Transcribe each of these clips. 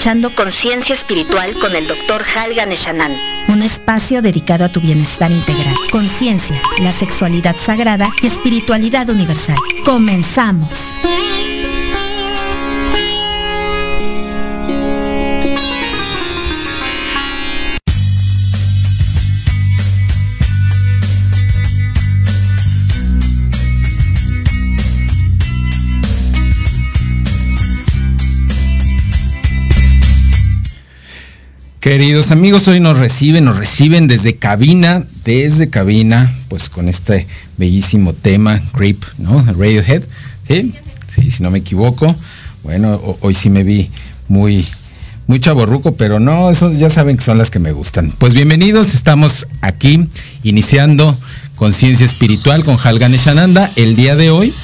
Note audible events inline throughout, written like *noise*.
Escuchando Conciencia Espiritual con el Dr. Eshanan, un espacio dedicado a tu bienestar integral. Conciencia, la sexualidad sagrada y espiritualidad universal. Comenzamos. Queridos amigos, hoy nos reciben, nos reciben desde cabina, desde cabina, pues con este bellísimo tema, Creep, ¿no? Radiohead, ¿sí? Sí, si no me equivoco. Bueno, ho- hoy sí me vi muy, muy chaborruco, pero no, eso ya saben que son las que me gustan. Pues bienvenidos, estamos aquí iniciando Conciencia Espiritual con Halgan Shananda el día de hoy.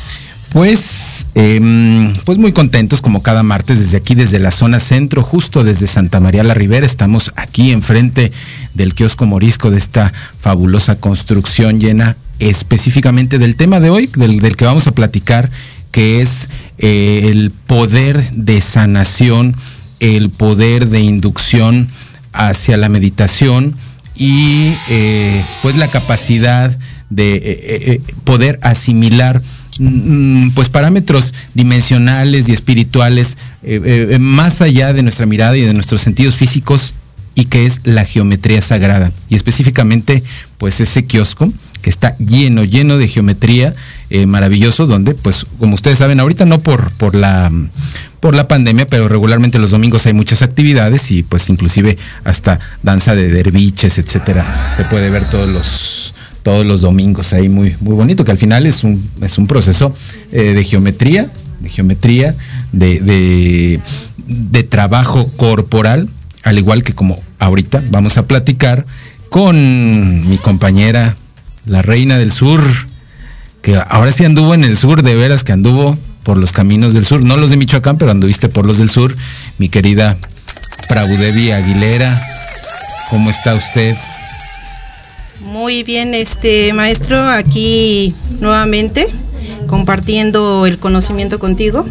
Pues, em, pues muy contentos como cada martes desde aquí, desde la zona centro, justo desde Santa María la Ribera. Estamos aquí enfrente del kiosco morisco de esta fabulosa construcción llena específicamente del tema de hoy, del, que vamos a platicar, que es eh, el poder de sanación, el poder de inducción hacia la meditación y eh, pues la capacidad de eh, poder asimilar pues parámetros dimensionales y espirituales eh, eh, más allá de nuestra mirada y de nuestros sentidos físicos y que es la geometría sagrada. Y específicamente pues ese kiosco que está lleno lleno de geometría eh, maravilloso donde pues como ustedes saben ahorita no por por la por la pandemia pero regularmente los domingos hay muchas actividades y pues inclusive hasta danza de derviches etcétera. Se puede ver todos los todos los domingos ahí muy, muy bonito, que al final es un, es un proceso eh, de geometría, de geometría, de, de, de trabajo corporal, al igual que como ahorita vamos a platicar con mi compañera, la reina del sur, que ahora sí anduvo en el sur, de veras que anduvo por los caminos del sur, no los de Michoacán, pero anduviste por los del sur, mi querida Prabudevi Aguilera, ¿cómo está usted? Muy bien, este maestro, aquí nuevamente compartiendo el conocimiento contigo.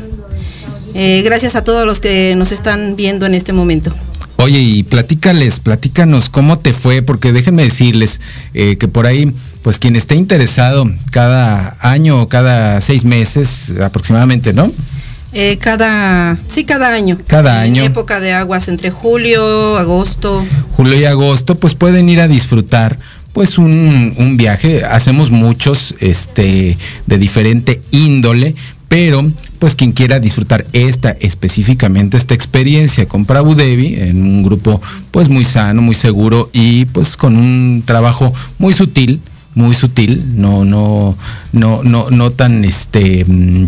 Eh, gracias a todos los que nos están viendo en este momento. Oye, y platícales, platícanos cómo te fue, porque déjenme decirles eh, que por ahí, pues quien esté interesado cada año o cada seis meses aproximadamente, ¿no? Eh, cada, sí, cada año. Cada En año. época de aguas entre julio, agosto. julio y agosto, pues pueden ir a disfrutar pues un, un viaje. Hacemos muchos este, de diferente índole, pero pues quien quiera disfrutar esta específicamente esta experiencia con Prabhu Devi en un grupo pues muy sano, muy seguro y pues con un trabajo muy sutil, muy sutil, no no no no no tan este mm,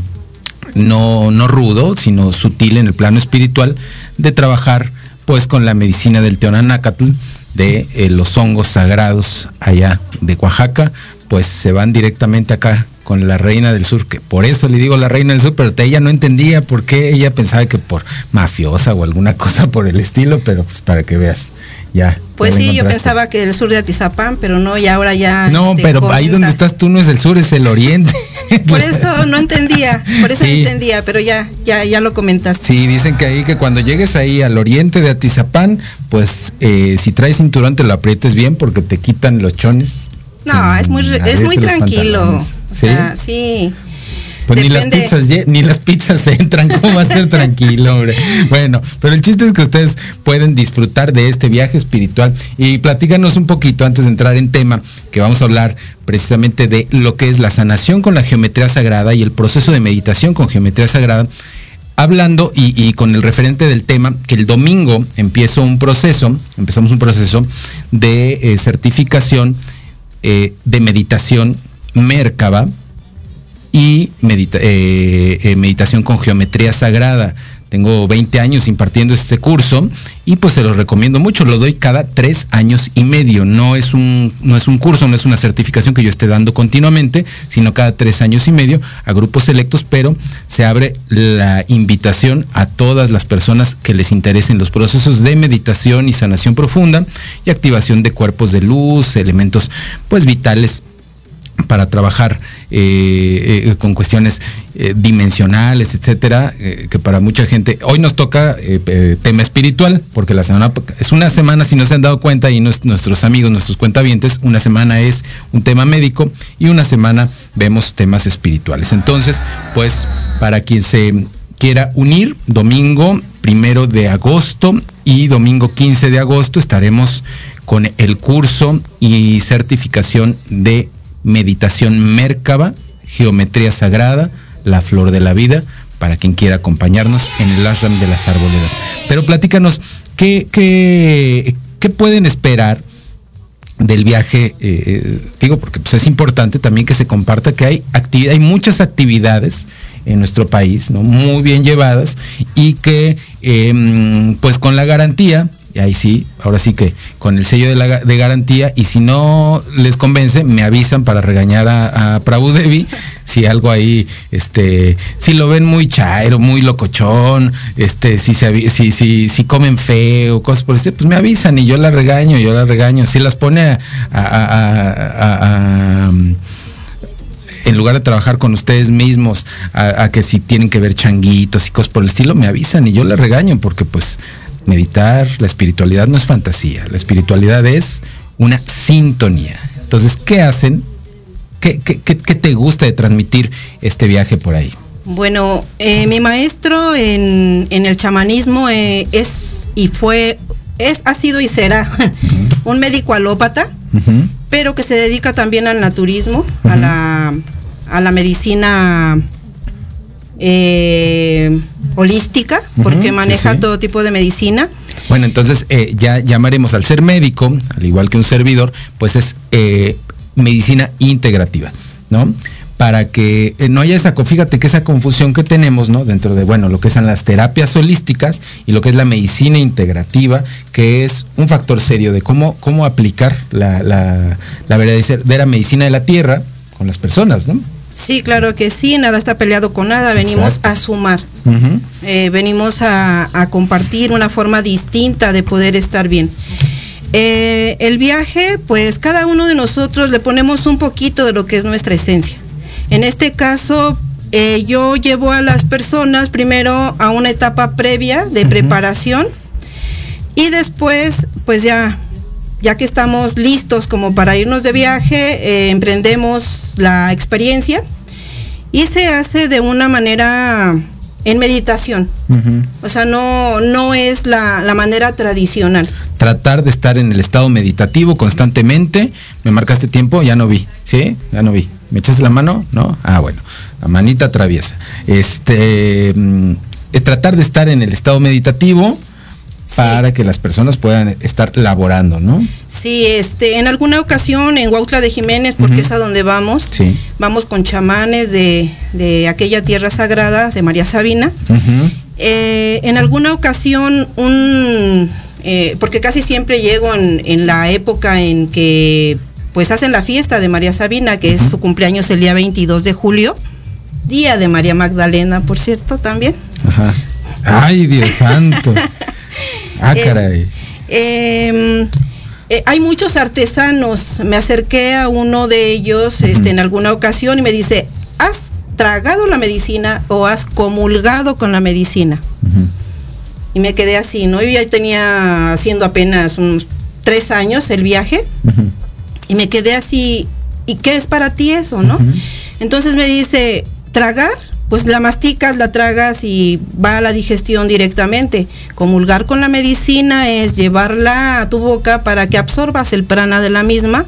no, no rudo, sino sutil en el plano espiritual, de trabajar pues con la medicina del Teonanácatl, de eh, los hongos sagrados allá de Oaxaca, pues se van directamente acá con la reina del sur, que por eso le digo la reina del sur, pero ella no entendía por qué, ella pensaba que por mafiosa o alguna *laughs* cosa por el estilo, pero pues para que veas. Ya. Pues sí, yo pensaba que el sur de Atizapán, pero no, y ahora ya. No, este, pero ahí donde estás tú no es el sur, es el oriente. *laughs* Por eso no entendía, por eso no entendía, pero ya, ya, ya lo comentaste. Sí, dicen que ahí que cuando llegues ahí al oriente de Atizapán, pues eh, si traes cinturón te lo aprietes bien porque te quitan los chones. No, es muy, es muy tranquilo. O sea, sí. Pues ni las pizzas, ni las pizzas *laughs* entran, ¿cómo va a ser tranquilo, hombre? Bueno, pero el chiste es que ustedes pueden disfrutar de este viaje espiritual y platícanos un poquito antes de entrar en tema, que vamos a hablar precisamente de lo que es la sanación con la geometría sagrada y el proceso de meditación con geometría sagrada hablando y, con el referente del tema, que el domingo empiezo un proceso, empezamos un proceso de eh, certificación eh, de meditación Merkaba, y eh, eh, meditación con geometría sagrada. Tengo 20 años impartiendo este curso y pues se lo recomiendo mucho. Lo doy cada tres años y medio. No es, un, no es un curso, no es una certificación que yo esté dando continuamente, sino cada tres años y medio a grupos selectos, pero se abre la invitación a todas las personas que les interesen los procesos de meditación y sanación profunda y activación de cuerpos de luz, elementos pues vitales para trabajar eh, eh, con cuestiones eh, dimensionales, etcétera, que para mucha gente, hoy nos toca tema espiritual, porque la semana es una semana, si no se han dado cuenta, y nuestros amigos, nuestros cuentavientes, una semana es un tema médico y una semana vemos temas espirituales. Entonces, pues, para quien se quiera unir, domingo primero de agosto y domingo 15 de agosto estaremos con el curso y certificación de meditación Mércaba, geometría sagrada, la flor de la vida, para quien quiera acompañarnos en el ashram de las arboledas. Pero platícanos, ¿qué, qué, qué pueden esperar del viaje? Eh, digo, porque pues, es importante también que se comparta que hay, actividad, hay muchas actividades en nuestro país, ¿no? Muy bien llevadas y que em, pues con la garantía ahí sí, ahora sí que con el sello de, la, de garantía y si no les convence, me avisan para regañar a, a Prabhu Devi *laughs* si algo ahí, este, si lo ven muy chairo, muy locochón, este, si se si, si, comen feo, cosas por este, pues me avisan y yo la regaño, yo la regaño. Si las pone a, en lugar de trabajar con ustedes mismos, a, que si tienen que ver changuitos y cosas por el estilo, me avisan y yo la regaño porque pues meditar, la espiritualidad no es fantasía, la espiritualidad es una sintonía. Entonces, ¿qué hacen? ¿Qué, te gusta de transmitir este viaje por ahí? Bueno, eh, mi maestro en, el chamanismo eh, es y fue, es, ha sido y será *laughs* un médico alópata, pero que se dedica también al naturismo, a, la, a la medicina eh, holística, porque maneja todo tipo de medicina. Bueno, entonces eh, ya llamaremos al ser médico, al igual que un servidor, pues es eh, medicina integrativa, ¿no? Para que no haya esa, fíjate que esa confusión que tenemos, ¿no? Dentro de, bueno, lo que son las terapias holísticas y lo que es la medicina integrativa, que es un factor serio de cómo, cómo aplicar la, la, la verdadera medicina de la tierra con las personas, ¿no? Sí, claro que sí, nada está peleado con nada, venimos a sumar, eh, venimos a, compartir una forma distinta de poder estar bien. Eh, el viaje, pues cada uno de nosotros le ponemos un poquito de lo que es nuestra esencia. En este caso, eh, yo llevo a las personas primero a una etapa previa de preparación y después, pues ya ya que estamos listos como para irnos de viaje, eh, emprendemos la experiencia y se hace de una manera en meditación. O sea, no, no es la, manera tradicional. Tratar de estar en el estado meditativo constantemente. Me marcaste tiempo, ya no vi. ¿Sí? Ya no vi. ¿Me echaste la mano? ¿No? Ah, bueno. La manita traviesa. Este. Mm, tratar de estar en el estado meditativo para que las personas puedan estar laborando, ¿no? Sí, este, en alguna ocasión en Huautla de Jiménez, porque es a donde vamos, vamos con chamanes de, aquella tierra sagrada de María Sabina. Eh, en alguna ocasión un eh, porque casi siempre llego en, la época en que pues hacen la fiesta de María Sabina, que es su cumpleaños el día 22 de julio, día de María Magdalena, por cierto, también. Ajá. Ay, Dios santo. *laughs* Ah, caray. Em, eh, hay muchos artesanos. Me acerqué a uno de ellos este, en alguna ocasión y me dice, ¿has tragado la medicina o has comulgado con la medicina? Y me quedé así, ¿no? Yo ya tenía haciendo apenas unos tres años el viaje y me quedé así, ¿y qué es para ti eso, no? Entonces me dice, tragar pues la masticas, la tragas y va a la digestión directamente. Comulgar con la medicina es llevarla a tu boca para que absorbas el prana de la misma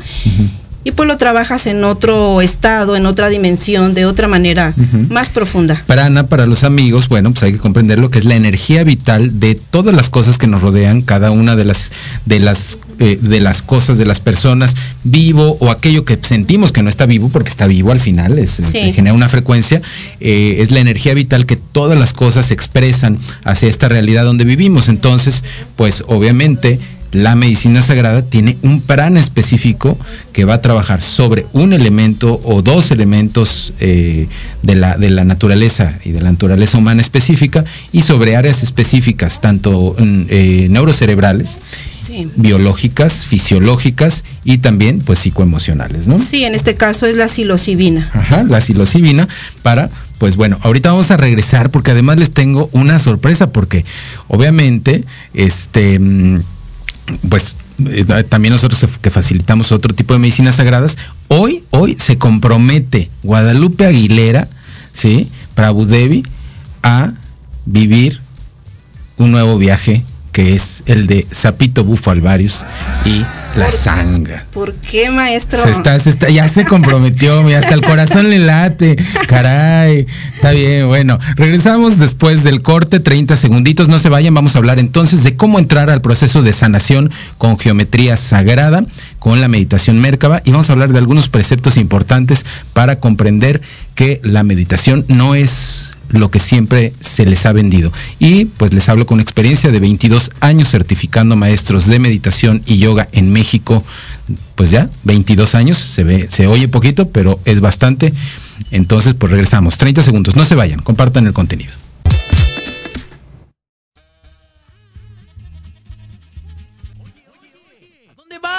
y pues lo trabajas en otro estado, en otra dimensión, de otra manera más profunda. Prana para los amigos, bueno, pues hay que comprender lo que es la energía vital de todas las cosas que nos rodean, cada una de las de las eh, de las cosas, de las personas, vivo o aquello que sentimos que no está vivo porque está vivo al final, es, eh, genera una frecuencia, eh, es la energía vital que todas las cosas expresan hacia esta realidad donde vivimos. Entonces, pues obviamente la medicina sagrada tiene un plan específico que va a trabajar sobre un elemento o dos elementos de, la, de, la, naturaleza y de la naturaleza humana específica y sobre áreas específicas, tanto mm, neurocerebrales, biológicas, fisiológicas y también pues psicoemocionales, ¿no? Sí, en este caso es la psilocibina. Ajá, la psilocibina para pues bueno, ahorita vamos a regresar porque además les tengo una sorpresa porque obviamente este mm, pues eh, también nosotros que facilitamos otro tipo de medicinas sagradas, hoy hoy se compromete Guadalupe Aguilera, ¿sí? Budevi a vivir un nuevo viaje que es el de Zapito Bufo Alvarius y La Sanga. ¿Por qué, maestro? ya se comprometió, mira, hasta el corazón le late. Caray, está bien, bueno. Regresamos después del corte, 30 segunditos, no se vayan, vamos a hablar entonces de cómo entrar al proceso de sanación con geometría sagrada, con la meditación Mérkaba, y vamos a hablar de algunos preceptos importantes para comprender que la meditación no es lo que siempre se les ha vendido. Y pues les hablo con experiencia de 22 años certificando maestros de meditación y yoga en México. Pues ya, 22 años, se ve, se oye poquito, pero es bastante. Entonces, pues regresamos. 30 segundos, no se vayan, compartan el contenido.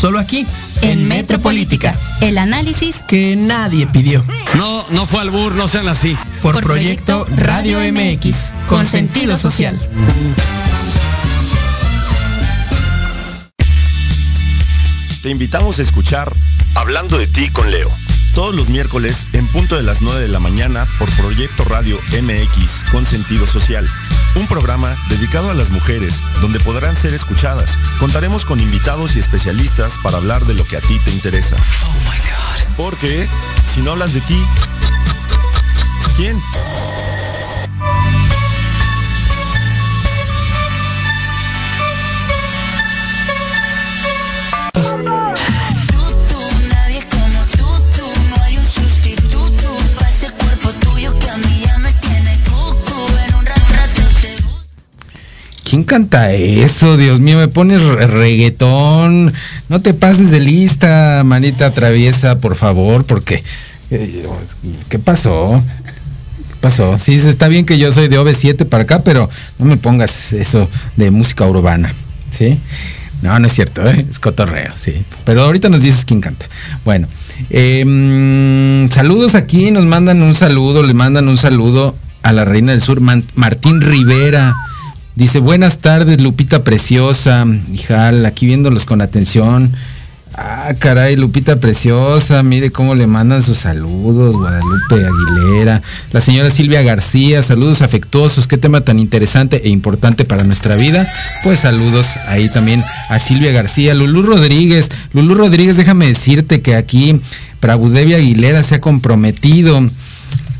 Solo aquí, en, Metropolítica, el análisis que nadie pidió. No, no fue al bur, no sean así. Por, proyecto, Radio MX, con sentido social. Te invitamos a escuchar Hablando de ti con Leo. Todos los miércoles en punto de las 9 de la mañana por Proyecto Radio MX con sentido social. Un programa dedicado a las mujeres donde podrán ser escuchadas. Contaremos con invitados y especialistas para hablar de lo que a ti te interesa. Oh my God. Porque si no hablas de ti, ¿quién? ¿Quién canta eso? Dios mío, me pones reggaetón. No te pases de lista, manita traviesa, por favor, porque... Eh, ¿Qué pasó? ¿Qué pasó? Sí, está bien que yo soy de OV7 para acá, pero no me pongas eso de música urbana. ¿Sí? No, no es cierto, ¿eh? es cotorreo, sí. Pero ahorita nos dices quién canta. Bueno, em, saludos aquí, nos mandan un saludo, le mandan un saludo a la Reina del Sur, Martín Rivera. Dice, buenas tardes, Lupita Preciosa. Hijal, aquí viéndolos con atención. Ah, caray, Lupita Preciosa, mire cómo le mandan sus saludos, Guadalupe Aguilera. La señora Silvia García, saludos afectuosos, qué tema tan interesante e importante para nuestra vida. Pues saludos ahí también a Silvia García. Lulú Rodríguez, Lulú Rodríguez, déjame decirte que aquí Prabudevia Aguilera se ha comprometido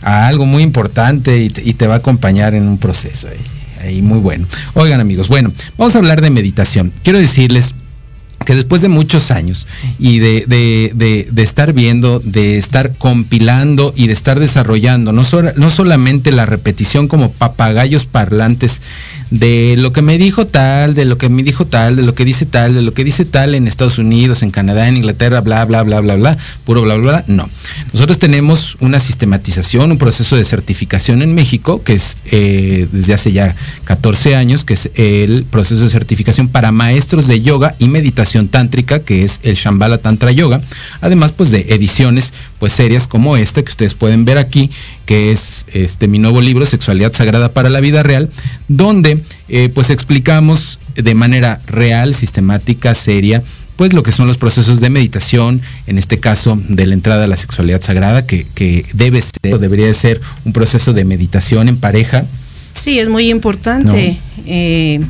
a algo muy importante y te, va a acompañar en un proceso ahí y muy bueno. Oigan amigos, bueno, vamos a hablar de meditación. Quiero decirles que después de muchos años y de, de, estar viendo, de estar compilando y de estar desarrollando, no, no solamente la repetición como papagayos parlantes de lo que me dijo tal, de lo que me dijo tal, de lo que dice tal, de lo que dice tal en Estados Unidos, en Canadá, en Inglaterra, bla, bla, bla, bla, bla, puro bla, bla, bla. No. Nosotros tenemos una sistematización, un proceso de certificación en México, que es eh, desde hace ya 14 años, que es el proceso de certificación para maestros de yoga y meditación tántrica, que es el Shambhala Tantra Yoga. Además, pues de ediciones pues serias como esta que ustedes pueden ver aquí, que es este mi nuevo libro Sexualidad Sagrada para la Vida Real, donde eh, pues explicamos de manera real, sistemática, seria, pues lo que son los procesos de meditación, en este caso de la entrada a la sexualidad sagrada, que, que debe ser o debería ser un proceso de meditación en pareja. Sí, es muy importante. Eh,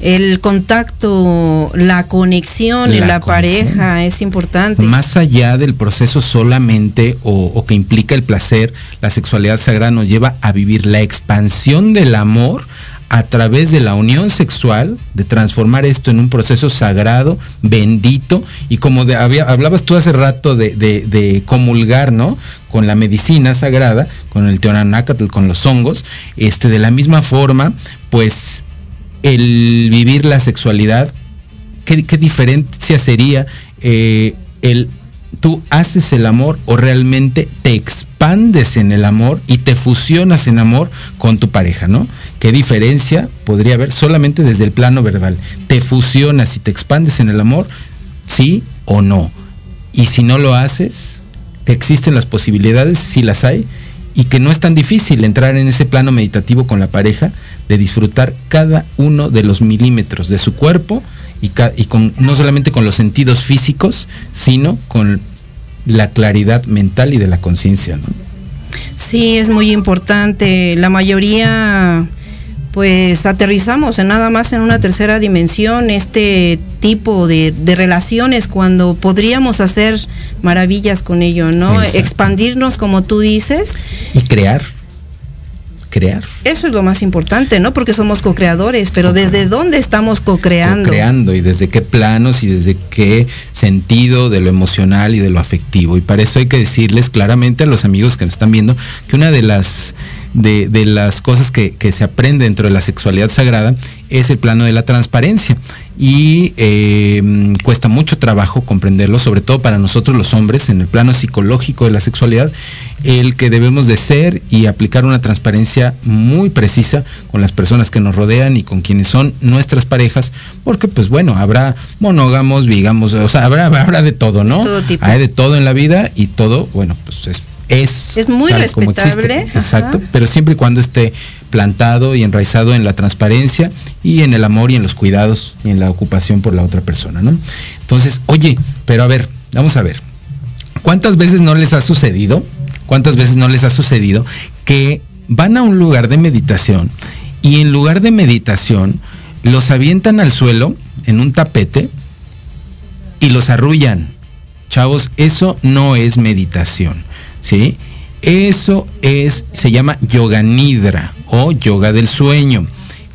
el contacto, la conexión en la, pareja es importante. Más allá del proceso solamente o, que implica el placer, la sexualidad sagrada nos lleva a vivir la expansión del amor a través de la unión sexual, de transformar esto en un proceso sagrado, bendito, y como de, hablabas tú hace rato de, comulgar, ¿no? Con la medicina sagrada, con el teonanácatl, con los hongos, este, de la misma forma, pues el vivir la sexualidad, ¿qué, diferencia sería eh, el tú haces el amor o realmente te expandes en el amor y te fusionas en amor con tu pareja, ¿no? ¿Qué diferencia podría haber solamente desde el plano verbal? ¿Te fusionas y te expandes en el amor? ¿Sí o no? Y si no lo haces, existen las posibilidades, si las hay, y que no es tan difícil entrar en ese plano meditativo con la pareja, de disfrutar cada uno de los milímetros de su cuerpo y, con, no solamente con los sentidos físicos, sino con la claridad mental y de la conciencia. Sí, es muy importante. La mayoría pues aterrizamos en nada más en una tercera dimensión este tipo de, relaciones cuando podríamos hacer maravillas con ello, ¿no? Expandirnos como tú dices. Y crear crear. Eso es lo más importante, ¿no? Porque somos co-creadores, pero ¿desde dónde estamos co-creando? Co-creando y desde qué planos y desde qué sentido de lo emocional y de lo afectivo. Y para eso hay que decirles claramente a los amigos que nos están viendo que una de las de, las cosas que, que, se aprende dentro de la sexualidad sagrada es el plano de la transparencia y eh, cuesta mucho trabajo comprenderlo, sobre todo para nosotros los hombres, en el plano psicológico de la sexualidad, el que debemos de ser y aplicar una transparencia muy precisa con las personas que nos rodean y con quienes son nuestras parejas, porque pues bueno, habrá monógamos, digamos, o sea, habrá, habrá de todo, ¿no? Hay de todo en la vida y todo, bueno, pues es es, es muy respetable. Exacto, pero siempre y cuando esté plantado y enraizado en la transparencia y en el amor y en los cuidados y en la ocupación por la otra persona, ¿no? Entonces, oye, pero a ver, vamos a ver. ¿Cuántas veces no les ha sucedido? ¿Cuántas veces no les ha sucedido que van a un lugar de meditación y en lugar de meditación los avientan al suelo en un tapete y los arrullan? Chavos, eso no es meditación, ¿sí? Eso es, se llama yoga nidra o yoga del sueño.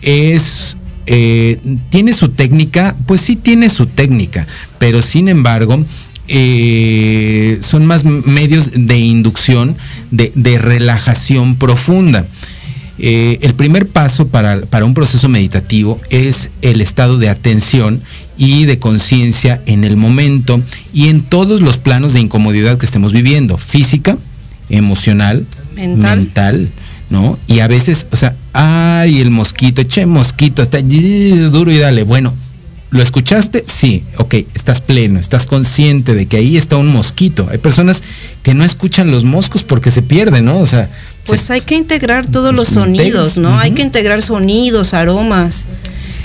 Es, eh, ¿tiene su técnica? Pues sí tiene su técnica, pero sin embargo, eh, son más medios de inducción, de, relajación profunda. eh, el primer paso para, para un proceso meditativo es el estado de atención y de conciencia en el momento y en todos los planos de incomodidad que estemos viviendo, física, emocional, mental, ¿no? Y a veces, o sea, ay, el mosquito, che, mosquito, está duro y dale. Bueno, ¿lo escuchaste? Sí, ok, estás pleno, estás consciente de que ahí está un mosquito. Hay personas que no escuchan los moscos porque se pierden, ¿no? O sea... Pues hay que integrar todos los sonidos, ¿no? Hay que integrar sonidos, aromas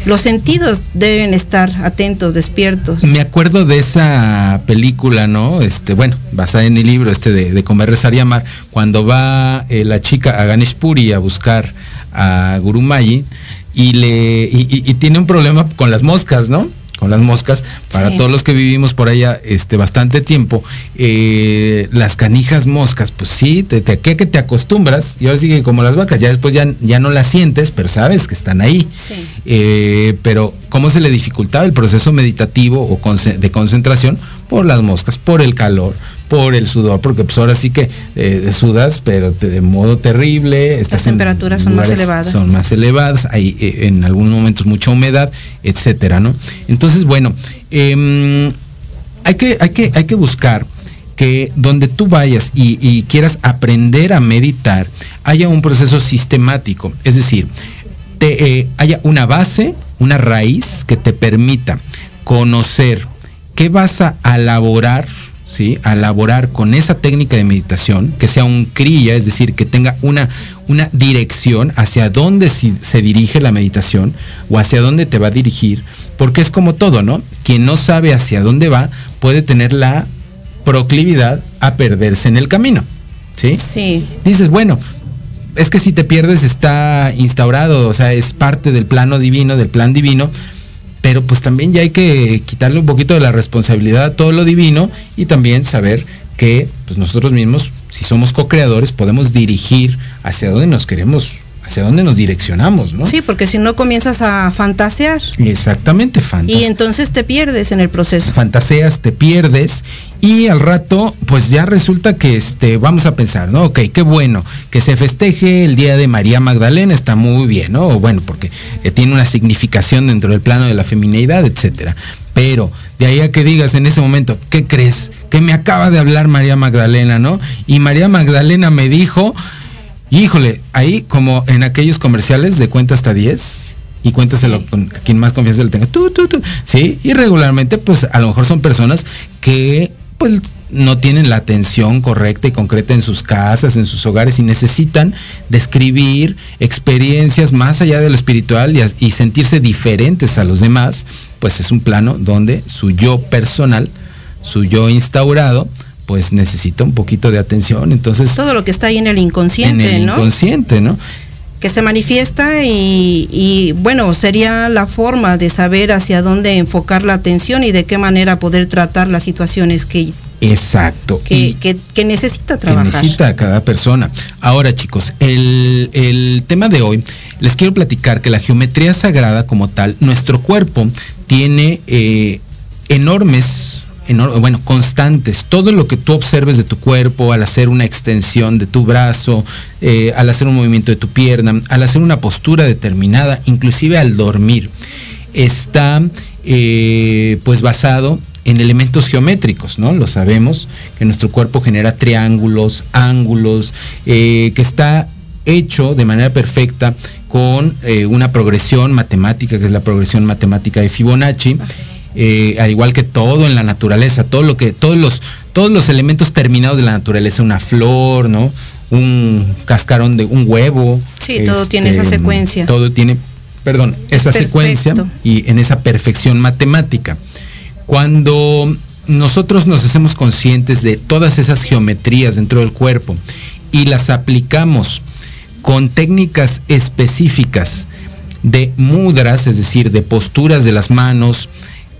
los sentidos deben estar atentos, despiertos. Me acuerdo de esa película, ¿no? Este, bueno, basada en el libro este de, de Comer, Rezar y Amar, cuando va eh, la chica a Ganesh Puri a buscar a Gurumayi y le y tiene un problema con las moscas, ¿no? Con las moscas, para todos los que vivimos por allá este, bastante tiempo, eh, las canijas moscas, pues sí, te, te, que te acostumbras, y ahora sí como las vacas, ya después ya, ya no las sientes, pero sabes que están ahí. Eh, pero ¿cómo se le dificultaba el proceso meditativo o de concentración? Por las moscas, por el calor, por el sudor, porque pues ahora sí que eh, sudas, pero de modo terrible. Las temperaturas son más elevadas. Son más elevadas, hay eh, en algunos momentos mucha humedad, etcétera, ¿no? Entonces, bueno, em, hay, que, hay, que, hay que buscar que donde tú vayas y, quieras aprender a meditar, haya un proceso sistemático, es decir, te, eh, haya una base, una raíz que te permita conocer qué vas a elaborar ¿sí? a elaborar con esa técnica de meditación, que sea un kriya, es decir, que tenga una, una dirección hacia dónde se dirige la meditación o hacia dónde te va a dirigir, porque es como todo, ¿no? Quien no sabe hacia dónde va puede tener la proclividad a perderse en el camino, ¿sí? Sí. Dices, bueno, es que si te pierdes está instaurado, o sea, es parte del plano divino, del plan divino, pero pues también ya hay que quitarle un poquito de la responsabilidad a todo lo divino y también saber que pues nosotros mismos, si somos co-creadores, podemos dirigir hacia dónde nos queremos hacia dónde nos direccionamos, ¿no? Sí, porque si no comienzas a fantasear. Exactamente, fantasear. Y entonces te pierdes en el proceso. Fantaseas, te pierdes y al rato, pues ya resulta que este, vamos a pensar, ¿no? Ok, qué bueno, que se festeje el día de María Magdalena, está muy bien, ¿no? Bueno, porque eh, tiene una significación dentro del plano de la feminidad, etcétera. Pero de ahí a que digas en ese momento, ¿qué crees? Que me acaba de hablar María Magdalena, ¿no? Y María Magdalena me dijo Híjole, ahí como en aquellos comerciales de cuenta hasta 10 y cuéntaselo con quien más confianza le tenga. Tú, tú, tú. Sí, y regularmente pues a lo mejor son personas que pues no tienen la atención correcta y concreta en sus casas, en sus hogares y necesitan describir experiencias más allá de lo espiritual y, y sentirse diferentes a los demás, pues es un plano donde su yo personal, su yo instaurado, pues necesita un poquito de atención. Entonces. Todo lo que está ahí en el inconsciente, en el inconsciente, ¿no? Que se manifiesta y, bueno, sería la forma de saber hacia dónde enfocar la atención y de qué manera poder tratar las situaciones que Exacto. Que, que, necesita trabajar. Que necesita cada persona. Ahora, chicos, el, tema de hoy, les quiero platicar que la geometría sagrada como tal, nuestro cuerpo tiene eh, enormes bueno, constantes. Todo lo que tú observes de tu cuerpo al hacer una extensión de tu brazo, eh, al hacer un movimiento de tu pierna, al hacer una postura determinada, inclusive al dormir, está eh, pues basado en elementos geométricos, ¿no? Lo sabemos, que nuestro cuerpo genera triángulos, ángulos, eh, que está hecho de manera perfecta con una progresión matemática, que es la progresión matemática de Fibonacci, eh, al igual que todo en la naturaleza, todo lo que, todos los, todos los elementos terminados de la naturaleza, una flor, ¿no? Un cascarón de un huevo. Sí, todo tiene esa este, secuencia. Todo tiene, perdón, esa secuencia y en esa perfección matemática. Cuando nosotros nos hacemos conscientes de todas esas geometrías dentro del cuerpo y las aplicamos con técnicas específicas de mudras, es decir, de posturas de las manos,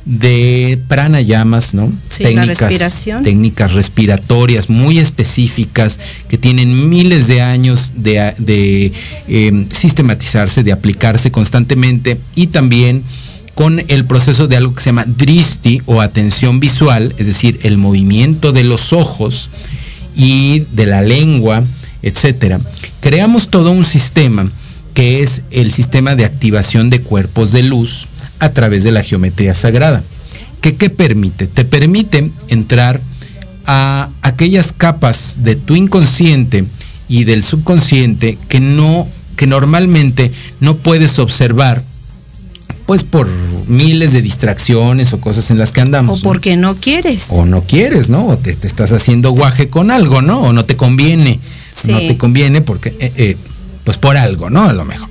de pranayamas, ¿no? técnicas, técnicas respiratorias muy específicas que tienen miles de años de, em, sistematizarse, de aplicarse constantemente y también con el proceso de algo que se llama dristi o atención visual, es decir, el movimiento de los ojos y de la lengua, etcétera. Creamos todo un sistema que es el sistema de activación de cuerpos de luz a través de la geometría sagrada. ¿Qué, qué permite? Te permite entrar a aquellas capas de tu inconsciente y del subconsciente que no que normalmente no puedes observar pues por miles de distracciones o cosas en las que andamos. O porque no, quieres. O no quieres, ¿no? O te, te, estás haciendo guaje con algo, ¿no? O no te conviene. Sí. No te conviene porque, eh, eh, pues por algo, ¿no? A lo mejor.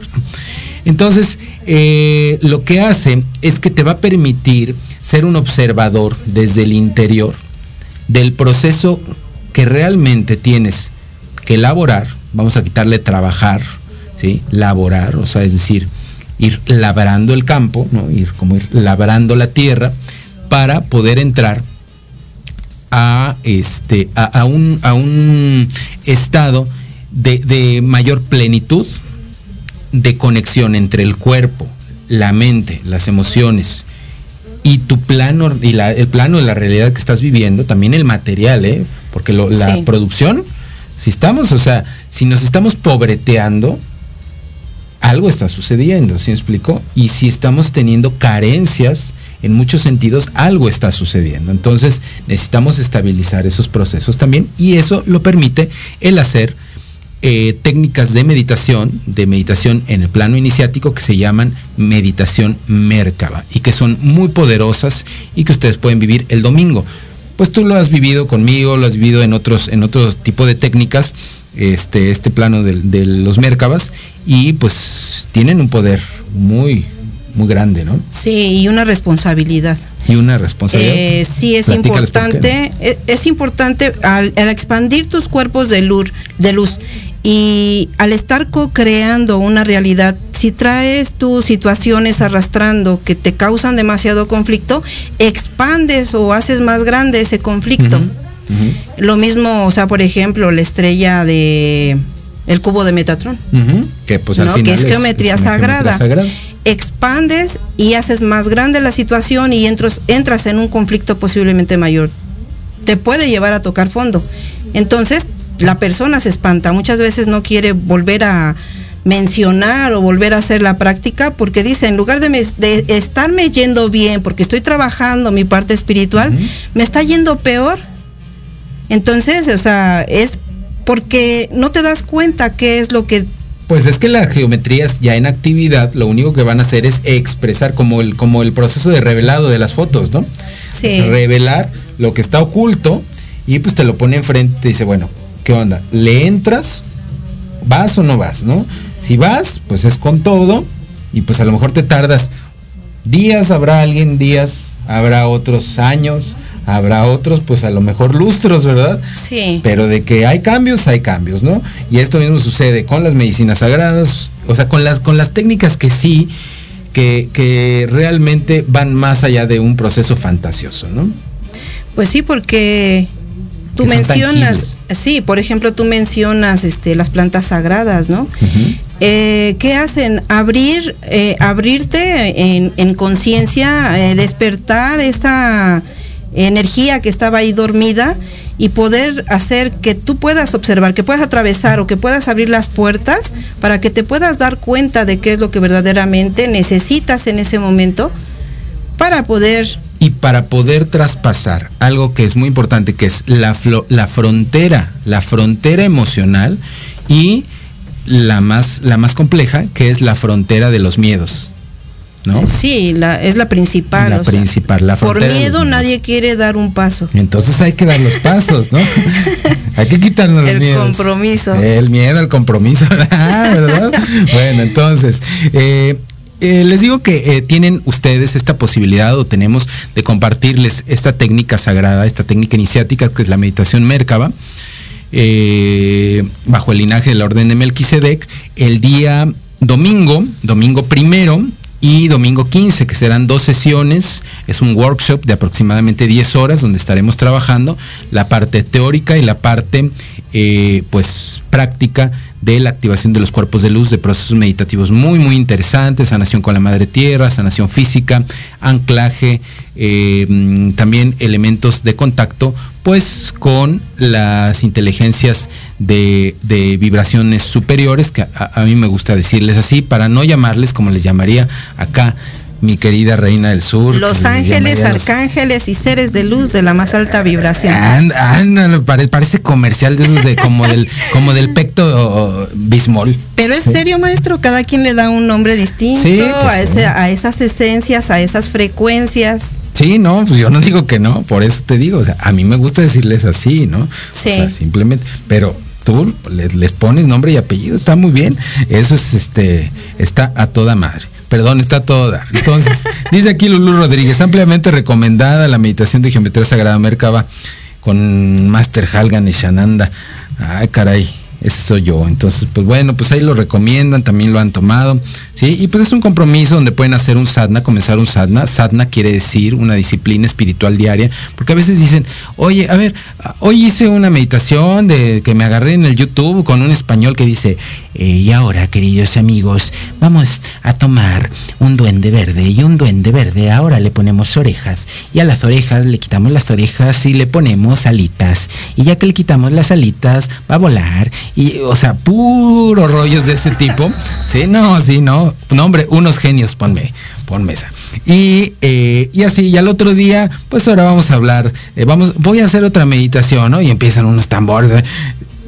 Entonces, eh, lo que hace es que te va a permitir ser un observador desde el interior del proceso que realmente tienes que elaborar. Vamos a quitarle trabajar, ¿sí? Laborar, o sea, es decir, ir labrando el campo, ¿no? ir como ir labrando la tierra para poder entrar a este a, a, un, a un, estado de, de, mayor plenitud de conexión entre el cuerpo, la mente, las emociones y tu plano y la, el plano de la realidad que estás viviendo, también el material, ¿eh? porque lo, la sí. producción, si estamos, o sea, si nos estamos pobreteando, algo está sucediendo, ¿sí me explico? Y si estamos teniendo carencias en muchos sentidos, algo está sucediendo. Entonces necesitamos estabilizar esos procesos también y eso lo permite el hacer eh, técnicas de meditación, de meditación en el plano iniciático que se llaman meditación Merkaba y que son muy poderosas y que ustedes pueden vivir el domingo. Pues tú lo has vivido conmigo, lo has vivido en otros, en otros tipo de técnicas, este, este plano de, de los Merkabas, y pues tienen un poder muy, muy grande, ¿no? Sí, y una responsabilidad. Y una responsabilidad. Eh, sí, es Platícales importante, es, es, importante al, al, expandir tus cuerpos de luz, de luz y al estar co-creando una realidad, si traes tus situaciones arrastrando que te causan demasiado conflicto, expandes o haces más grande ese conflicto. Uh -huh. Uh -huh. Lo mismo, o sea, por ejemplo, la estrella de el cubo de Metatron, uh -huh. que pues al ¿no? final que es, es geometría, sagrada. Expandes y haces más grande la situación y entras, entras en un conflicto posiblemente mayor. Te puede llevar a tocar fondo. Entonces, la persona se espanta, muchas veces no quiere volver a mencionar o volver a hacer la práctica porque dice, en lugar de, me, de estarme yendo bien, porque estoy trabajando mi parte espiritual, uh -huh. me está yendo peor. Entonces, o sea, es porque no te das cuenta qué es lo que pues es que las geometrías ya en actividad lo único que van a hacer es expresar como el, como el proceso de revelado de las fotos, ¿no? Sí. Revelar lo que está oculto y pues te lo pone enfrente y dice, bueno, ¿qué onda? ¿Le entras? ¿Vas o no vas, no? Si vas, pues es con todo y pues a lo mejor te tardas días, habrá alguien días, habrá otros años, habrá otros, pues a lo mejor lustros, ¿verdad? Sí. Pero de que hay cambios, hay cambios, ¿no? Y esto mismo sucede con las medicinas sagradas, o sea, con las, con las técnicas que sí, que, que realmente van más allá de un proceso fantasioso, ¿no? Pues sí, porque tú mencionas, sí, por ejemplo, tú mencionas este, las plantas sagradas, ¿no? Uh -huh. eh, ¿Qué hacen? Abrir, eh, abrirte en, en conciencia, eh, despertar esa energía que estaba ahí dormida y poder hacer que tú puedas observar, que puedas atravesar o que puedas abrir las puertas para que te puedas dar cuenta de qué es lo que verdaderamente necesitas en ese momento para poder y para poder traspasar algo que es muy importante que es la, la frontera la frontera emocional y la más la más compleja que es la frontera de los miedos ¿No? Sí, la, es la principal. La principal, sea, la Por miedo nadie quiere dar un paso. Entonces hay que dar los pasos, ¿no? *laughs* hay que quitarnos el los miedos. compromiso. El miedo, el compromiso, *laughs* ¿verdad? bueno, entonces, eh, eh, les digo que eh, tienen ustedes esta posibilidad o tenemos de compartirles esta técnica sagrada, esta técnica iniciática que es la meditación Merkaba, eh, bajo el linaje de la orden de Melquisedec, el día domingo, domingo primero, y domingo 15, que serán dos sesiones, es un workshop de aproximadamente 10 horas donde estaremos trabajando la parte teórica y la parte pues práctica de la activación de los cuerpos de luz, de procesos meditativos muy, muy interesantes, sanación con la madre tierra, sanación física, anclaje, eh, mm, también elementos de contacto, pues con las inteligencias de, vibraciones superiores, que a, mí me gusta decirles así, para no llamarles como les llamaría acá mi querida reina del sur. Los ángeles, arcángeles y seres de luz de la más alta vibración. Ándale, parece comercial de, como del como del pecto bismol. Pero es serio, maestro, cada quien le da un nombre distinto pues a, a esas esencias, a esas frecuencias. Sí, no, pues yo no digo que no, por eso te digo, o sea, a mí me gusta decirles así, ¿no? Sí. O sea, simplemente, pero tú les, les pones nombre y apellido, está muy bien. Eso es este, está a toda madre. Perdón, está toda. Entonces, *laughs* dice aquí Lulú Rodríguez, ampliamente recomendada la meditación de geometría sagrada Merkaba con Master Halgan y Shananda. Ay, caray, ese soy yo. Entonces, pues bueno, pues ahí lo recomiendan, también lo han tomado. ¿sí? Y pues es un compromiso donde pueden hacer un sadhana, comenzar un sadhana. Sadhana quiere decir una disciplina espiritual diaria, porque a veces dicen, oye, a ver, hoy hice una meditación de que me agarré en el YouTube con un español que dice, eh, y ahora, queridos amigos, vamos a tomar un duende verde y un duende verde ahora le ponemos orejas y a las orejas le quitamos las orejas y le ponemos alitas y ya que le quitamos las alitas va a volar y, o sea, puro rollos de ese tipo. *laughs* Sí, no, sí, no. No, hombre, unos genios, ponme, pon mesa. Y, eh, y así, y al otro día, pues ahora vamos a hablar, eh, vamos, voy a hacer otra meditación, ¿no? Y empiezan unos tambores.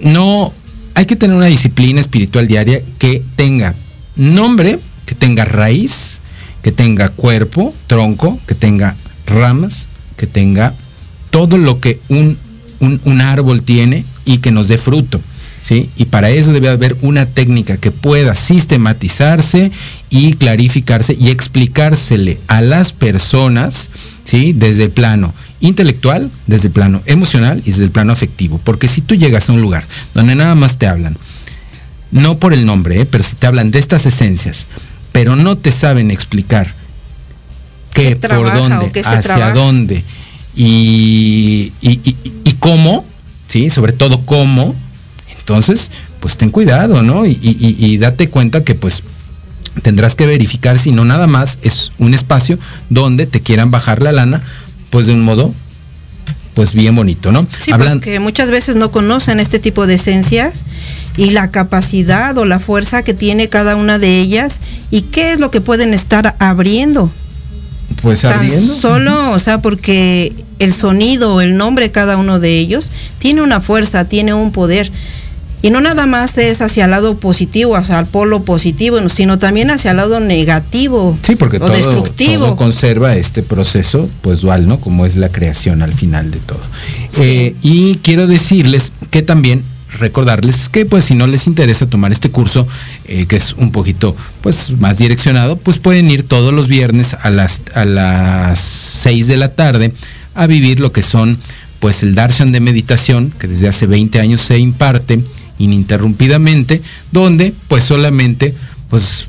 No, hay que tener una disciplina espiritual diaria que tenga nombre, que tenga raíz, que tenga cuerpo, tronco, que tenga ramas, que tenga todo lo que un, un árbol tiene y que nos dé fruto. Y para eso debe haber una técnica que pueda sistematizarse y clarificarse y explicársele a las personas, ¿sí? Desde el plano intelectual, desde el plano emocional y desde el plano afectivo. Porque si tú llegas a un lugar donde nada más te hablan, no por el nombre, ¿eh? pero si te hablan de estas esencias, pero no te saben explicar qué, por dónde, hacia dónde y, y, cómo, ¿sí? Sobre todo cómo, entonces, pues ten cuidado, ¿no? Y, date cuenta que pues tendrás que verificar si no nada más es un espacio donde te quieran bajar la lana, pues de un modo pues bien bonito, ¿no? Sí, porque muchas veces no conocen este tipo de esencias y la capacidad o la fuerza que tiene cada una de ellas y qué es lo que pueden estar abriendo. Pues abriendo. Solo, o sea, porque el sonido o el nombre de cada uno de ellos tiene una fuerza, tiene un poder. Y no nada más es hacia el lado positivo, hacia el polo positivo, sino también hacia el lado negativo sí, porque o todo, destructivo. conserva este proceso pues dual, ¿no? Como es la creación al final de todo. Eh, y quiero decirles que también recordarles que pues si no les interesa tomar este curso eh, que es un poquito pues más direccionado pues pueden ir todos los viernes a las a las 6 de la tarde a vivir lo que son pues el darshan de meditación que desde hace 20 años se imparte ininterrumpidamente, donde pues solamente pues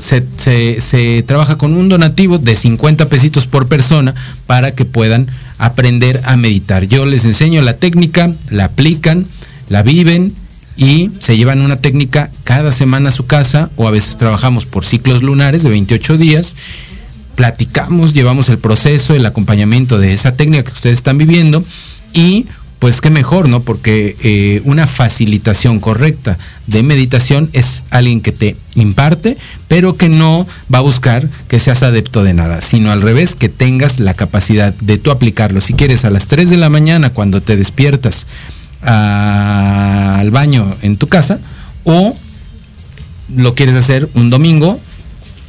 se, trabaja con un donativo de 50 pesitos por persona para que puedan aprender a meditar. Yo les enseño la técnica, la aplican, la viven y se llevan una técnica cada semana a su casa o a veces trabajamos por ciclos lunares de 28 días. Platicamos, llevamos el proceso, el acompañamiento de esa técnica que ustedes están viviendo y pues qué mejor, ¿no? Porque eh, una facilitación correcta de meditación es alguien que te imparte, pero que no va a buscar que seas adepto de nada, sino al revés, que tengas la capacidad de tú aplicarlo. Si quieres a las 3 de la mañana cuando te despiertas al baño en tu casa, o lo quieres hacer un domingo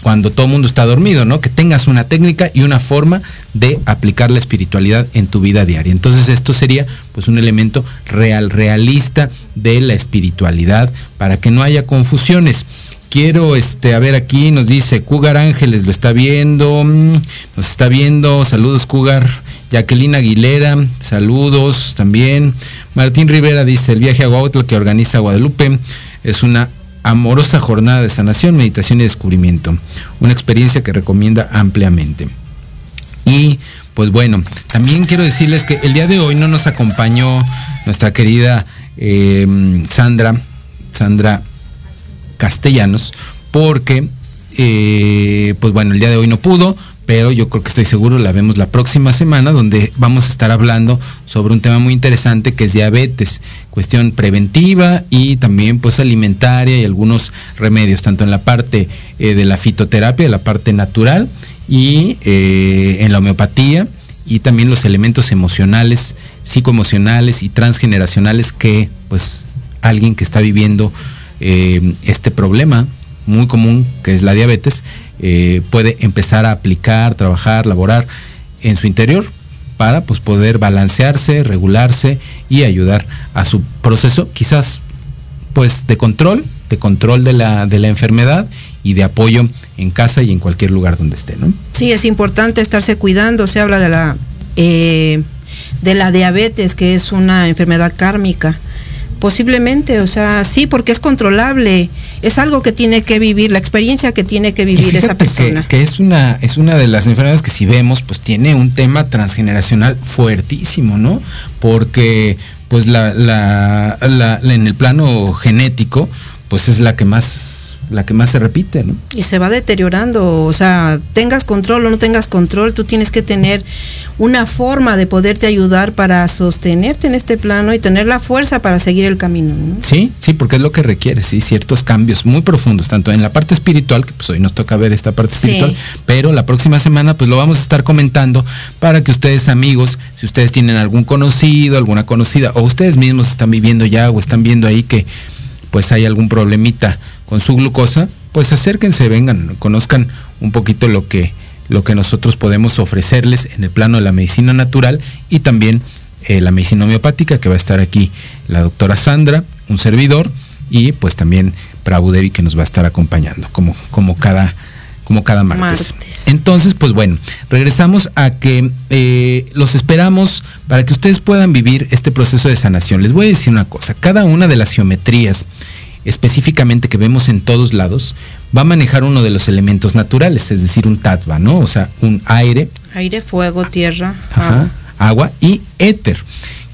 cuando todo el mundo está dormido, ¿no? Que tengas una técnica y una forma de aplicar la espiritualidad en tu vida diaria. Entonces esto sería pues un elemento real, realista de la espiritualidad para que no haya confusiones. Quiero, este, a ver aquí, nos dice Cugar Ángeles, lo está viendo, mm, nos está viendo, saludos Cugar. Jacqueline Aguilera, saludos también. Martín Rivera dice, el viaje a Guautla que organiza Guadalupe es una amorosa jornada de sanación, meditación y descubrimiento. Una experiencia que recomienda ampliamente. Y pues bueno, también quiero decirles que el día de hoy no nos acompañó nuestra querida em, Sandra, Sandra Castellanos, porque, eh, pues bueno, el día de hoy no pudo, pero yo creo que estoy seguro la vemos la próxima semana, donde vamos a estar hablando sobre un tema muy interesante que es diabetes, cuestión preventiva y también pues alimentaria y algunos remedios, tanto en la parte eh, de la fitoterapia, la parte natural y eh, en la homeopatía y también los elementos emocionales, psicoemocionales y transgeneracionales que pues alguien que está viviendo eh, este problema muy común que es la diabetes eh, puede empezar a aplicar, trabajar, laborar en su interior para pues, poder balancearse, regularse y ayudar a su proceso quizás pues de control, de control de la, de la enfermedad y de apoyo en casa y en cualquier lugar donde esté, ¿no? Sí, es importante estarse cuidando. Se habla de la eh, de la diabetes, que es una enfermedad kármica. Posiblemente, o sea, sí, porque es controlable. Es algo que tiene que vivir, la experiencia que tiene que vivir esa persona. Que, que, es una es una de las enfermedades que si vemos, pues tiene un tema transgeneracional fuertísimo, ¿no? Porque pues la, la, la, en el plano genético, pues es la que más la que más se repite, ¿no? Y se va deteriorando, o sea, tengas control o no tengas control, tú tienes que tener una forma de poderte ayudar para sostenerte en este plano y tener la fuerza para seguir el camino. ¿no? Sí, sí, porque es lo que requiere, sí, ciertos cambios muy profundos, tanto en la parte espiritual, que pues hoy nos toca ver esta parte espiritual, sí. pero la próxima semana pues lo vamos a estar comentando para que ustedes amigos, si ustedes tienen algún conocido, alguna conocida, o ustedes mismos están viviendo ya o están viendo ahí que pues hay algún problemita con su glucosa, pues acérquense, vengan, conozcan un poquito lo que, lo que nosotros podemos ofrecerles en el plano de la medicina natural y también eh, la medicina homeopática, que va a estar aquí la doctora Sandra, un servidor, y pues también Prabhu Devi que nos va a estar acompañando, como, como cada como cada martes. martes. Entonces, pues bueno, regresamos a que eh, los esperamos para que ustedes puedan vivir este proceso de sanación. Les voy a decir una cosa, cada una de las geometrías específicamente que vemos en todos lados, va a manejar uno de los elementos naturales, es decir, un tatva, ¿no? O sea, un aire. Aire, fuego, tierra, ajá, agua. agua y éter.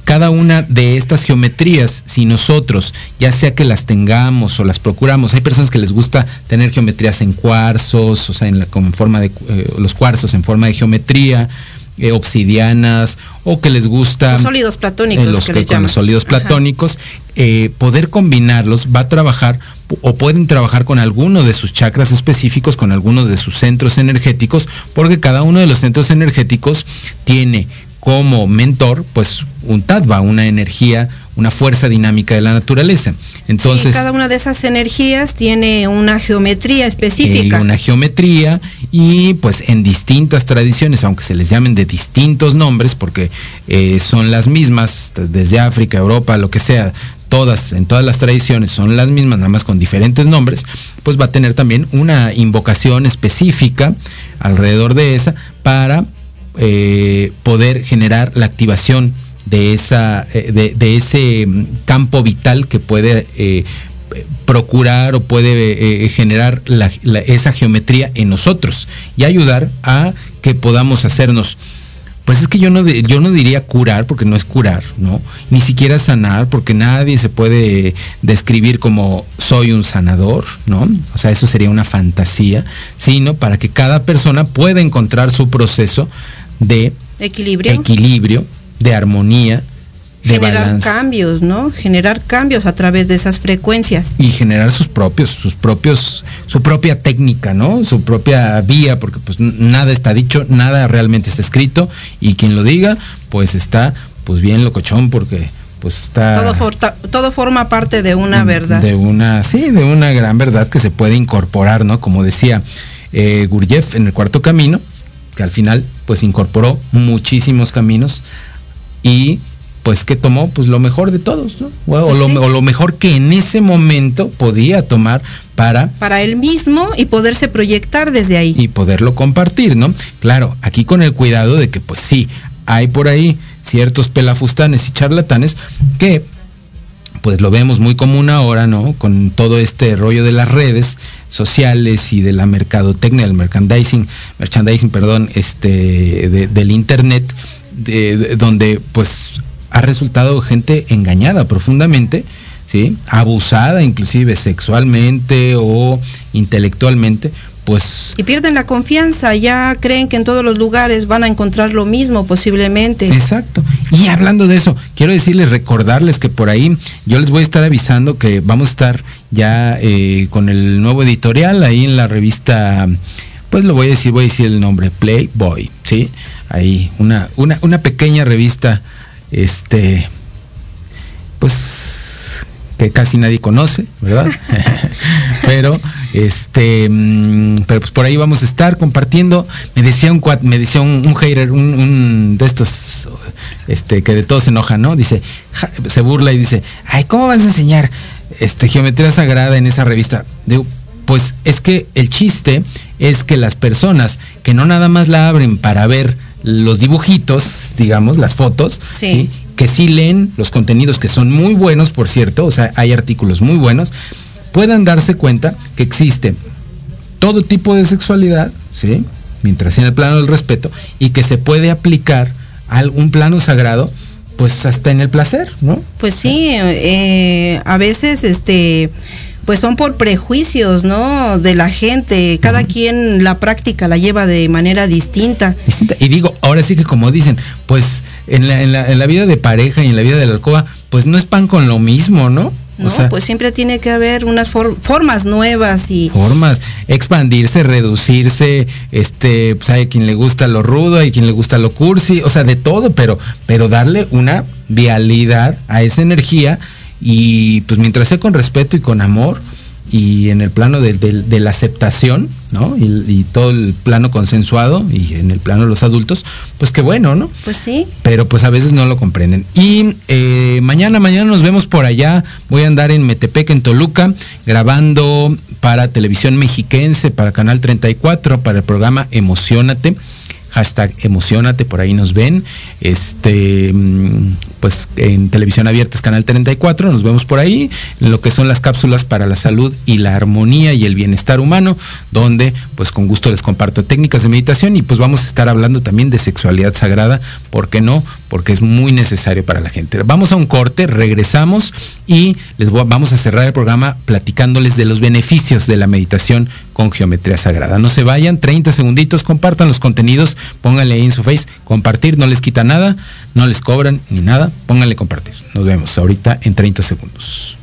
Cada una de estas geometrías, si nosotros, ya sea que las tengamos o las procuramos, hay personas que les gusta tener geometrías en cuarzos, o sea, en, la, en forma de eh, los cuarzos en forma de geometría, eh, obsidianas o que les gusta los sólidos platónicos eh, los, que que, con los sólidos platónicos eh, poder combinarlos va a trabajar o pueden trabajar con alguno de sus chakras específicos con algunos de sus centros energéticos porque cada uno de los centros energéticos tiene como mentor pues un tattva una energía una fuerza dinámica de la naturaleza. Entonces, sí, cada una de esas energías tiene una geometría específica. Eh, una geometría y pues en distintas tradiciones, aunque se les llamen de distintos nombres, porque eh, son las mismas desde África, Europa, lo que sea, todas, en todas las tradiciones son las mismas, nada más con diferentes nombres, pues va a tener también una invocación específica alrededor de esa para eh, poder generar la activación de, esa, de, de, ese campo vital que puede eh, procurar o puede eh, generar la, la, esa geometría en nosotros y ayudar a que podamos hacernos pues es que yo no, yo no diría curar, porque no es curar, ¿no? Ni siquiera sanar, porque nadie se puede describir como soy un sanador, ¿no? O sea, eso sería una fantasía, sino para que cada persona pueda encontrar su proceso de equilibrio, equilibrio de armonía, de generar balance. cambios, ¿no? Generar cambios a través de esas frecuencias. Y generar sus propios, sus propios, su propia técnica, ¿no? Su propia vía, porque pues nada está dicho, nada realmente está escrito, y quien lo diga, pues está pues bien locochón, porque pues está todo, for, todo forma parte de una verdad de una sí de una gran verdad que se puede incorporar no como decía eh, Gurdjieff en el cuarto camino que al final pues incorporó muchísimos caminos y pues que tomó pues lo mejor de todos, ¿no? O, pues lo, sí. o, lo, mejor que en ese momento podía tomar para para él mismo y poderse proyectar desde ahí y poderlo compartir, ¿no? Claro, aquí con el cuidado de que pues sí hay por ahí ciertos pelafustanes y charlatanes que pues lo vemos muy común ahora, ¿no? Con todo este rollo de las redes sociales y de la mercadotecnia, del merchandising, merchandising, perdón, este, de, del internet, de, de, donde pues ha resultado gente engañada profundamente ¿sí? Abusada inclusive sexualmente o intelectualmente, pues... Y pierden la confianza, ya creen que en todos los lugares van a encontrar lo mismo posiblemente. Exacto. Y hablando de eso, quiero decirles, recordarles que por ahí yo les voy a estar avisando que vamos a estar ya eh, con el nuevo editorial ahí en la revista, pues lo voy a decir, voy a decir el nombre, Playboy, ¿sí? Ahí, una, una, una pequeña revista, este, pues que casi nadie conoce, ¿verdad? *laughs* pero este mm, pero pues por ahí vamos a estar compartiendo. Me decía un me decía un, hater, un, de estos este que de todos se enoja, ¿no? Dice, se burla y dice, "Ay, ¿cómo vas a enseñar este geometría sagrada en esa revista?" Digo, pues es que el chiste es que las personas que no nada más la abren para ver los dibujitos, digamos, las fotos, ¿sí? que sí leen los contenidos que son muy buenos, por cierto, o sea, hay artículos muy buenos, puedan darse cuenta que existe todo tipo de sexualidad, ¿sí? mientras en el plano del respeto, y que se puede aplicar a un plano sagrado, pues hasta en el placer, ¿no? Pues sí, eh, a veces este pues son por prejuicios, ¿no? De la gente. Cada quien la práctica la lleva de manera distinta. distinta. Y digo, ahora sí que como dicen, pues en la, en la, en la vida de pareja y en la vida de la alcoba, pues no es pan con lo mismo, ¿no? No, pues siempre tiene que haber unas formas nuevas y formas, expandirse, reducirse, este, pues hay quien le gusta lo rudo, hay quien le gusta lo cursi, o sea, de todo, pero pero darle una vialidad a esa energía y pues mientras sea con respeto y con amor y en el plano de, la aceptación, ¿no? Y, todo el plano consensuado y en el plano de los adultos, pues qué bueno, ¿no? Pues sí. Pero pues a veces no lo comprenden. Y eh, mañana, mañana nos vemos por allá. Voy a andar en Metepec, en Toluca, grabando para Televisión Mexiquense, para Canal 34, para el programa Emocionate hashtag emocionate, por ahí nos ven. Este, mm, pues en televisión abierta es canal 34, nos vemos por ahí, en lo que son las cápsulas para la salud y la armonía y el bienestar humano, donde pues con gusto les comparto técnicas de meditación y pues vamos a estar hablando también de sexualidad sagrada, ¿por qué no? Porque es muy necesario para la gente. Vamos a un corte, regresamos y les vamos a cerrar el programa platicándoles de los beneficios de la meditación con geometría sagrada. No se vayan, 30 segunditos, compartan los contenidos, pónganle en su face, compartir, no les quita nada, no les cobran ni nada, pónganle compartir. Nos vemos ahorita en 30 segundos.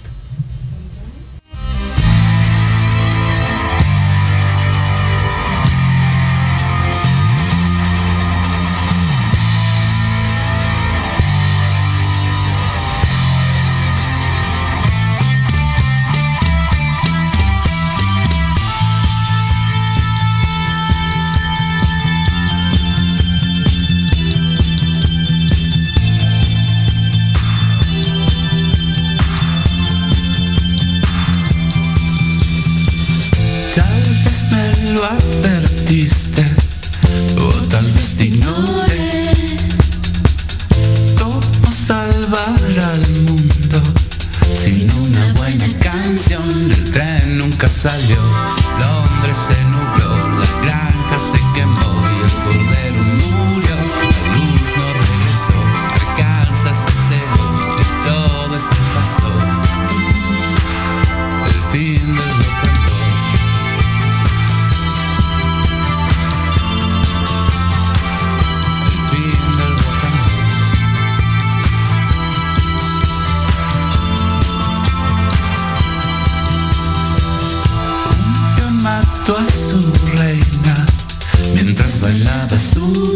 you.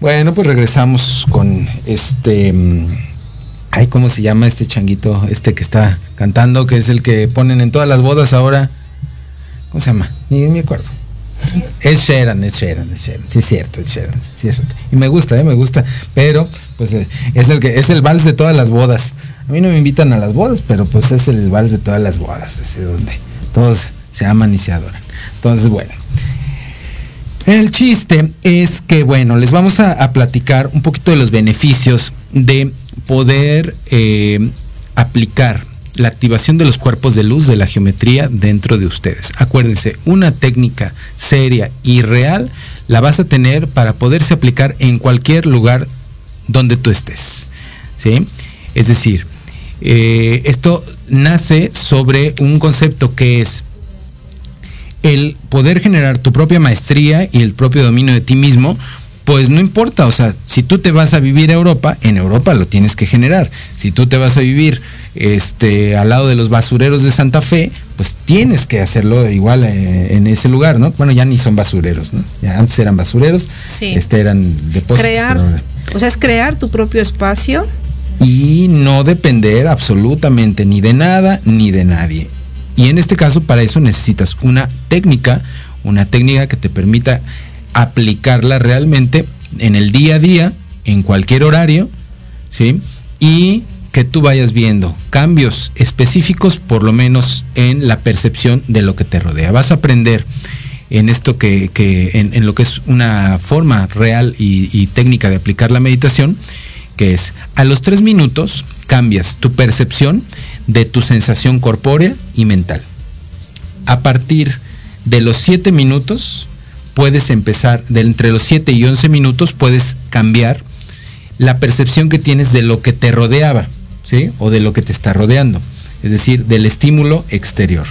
Bueno, pues regresamos con este. mm, Ay, ¿cómo se llama este changuito? Este que está cantando, que es el que ponen en todas las bodas ahora. ¿Cómo se llama? Ni me acuerdo. Es Sheeran, es Sheeran, es Sheeran. Sí, es cierto, es Sheeran. Sí, es Y me gusta, eh, me gusta. Pero, pues eh, es el que es el vals de todas las bodas. A mí no me invitan a las bodas, pero pues es el vals de todas las bodas. Es donde todos se aman y se adoran. Entonces, bueno. El chiste es que, bueno, les vamos a, platicar un poquito de los beneficios de poder eh, aplicar la activación de los cuerpos de luz de la geometría dentro de ustedes. Acuérdense, una técnica seria y real la vas a tener para poderse aplicar en cualquier lugar donde tú estés. ¿sí? Es decir, eh, esto nace sobre un concepto que es el poder generar tu propia maestría y el propio dominio de ti mismo, pues no importa, o sea, si tú te vas a vivir a Europa, en Europa lo tienes que generar. Si tú te vas a vivir este al lado de los basureros de Santa Fe, pues tienes que hacerlo igual eh, en ese lugar, ¿no? Bueno, ya ni son basureros, ¿no? Ya antes eran basureros, Sí. este eran depósitos. crear, o sea, es crear tu propio espacio. y no depender absolutamente ni de nada ni de nadie. Y en este caso para eso necesitas una técnica, una técnica que te permita aplicarla realmente en el día a día, en cualquier horario, ¿sí? Y que tú vayas viendo cambios específicos, por lo menos en la percepción de lo que te rodea. Vas a aprender en esto que, que- en, lo que es una forma real y técnica de aplicar la meditación, que es a los tres minutos cambias tu percepción de tu sensación corpórea y mental. A partir de los siete minutos puedes empezar, de entre los 7 y 11 minutos puedes cambiar la percepción que tienes de lo que te rodeaba, ¿sí? O de lo que te está rodeando, es decir, del estímulo exterior.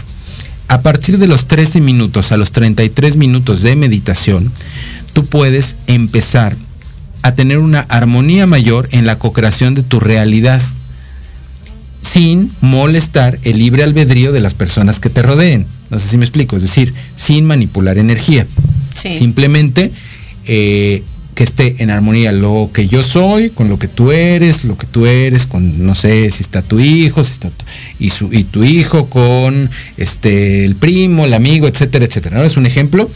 A partir de los 13 minutos a los 33 minutos de meditación, tú puedes empezar a tener una armonía mayor en la co-creación de tu realidad, sin molestar el libre albedrío de las personas que te rodeen. No sé si me explico, es decir, sin manipular energía. Sí. Simplemente eh, que esté en armonía lo que yo soy con lo que tú eres, lo que tú eres con, no sé, si está tu hijo, si está tu, y, su, y tu hijo con este, el primo, el amigo, etcétera, etcétera. ¿no? Es un ejemplo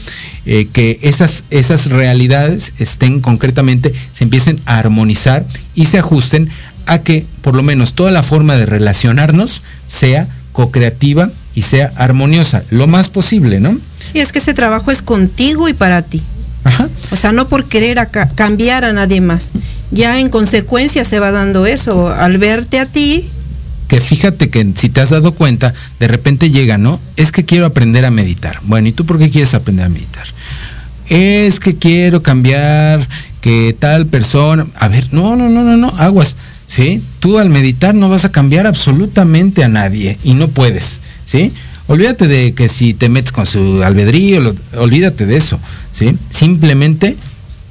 eh, que esas, esas realidades estén concretamente, se empiecen a armonizar y se ajusten a que por lo menos toda la forma de relacionarnos sea co-creativa y sea armoniosa, lo más posible, ¿no? Sí, es que ese trabajo es contigo y para ti. Ajá. O sea, no por querer cambiar a nadie más. Ya en consecuencia se va dando eso. Al verte a ti, que fíjate que si te has dado cuenta, de repente llega, ¿no? Es que quiero aprender a meditar. Bueno, ¿y tú por qué quieres aprender a meditar? Es que quiero cambiar que tal persona. A ver, no, no, no, no, no, aguas. ¿Sí? Tú al meditar no vas a cambiar absolutamente a nadie y no puedes, ¿sí? Olvídate de que si te metes con su albedrío, olvídate de eso, ¿sí? Simplemente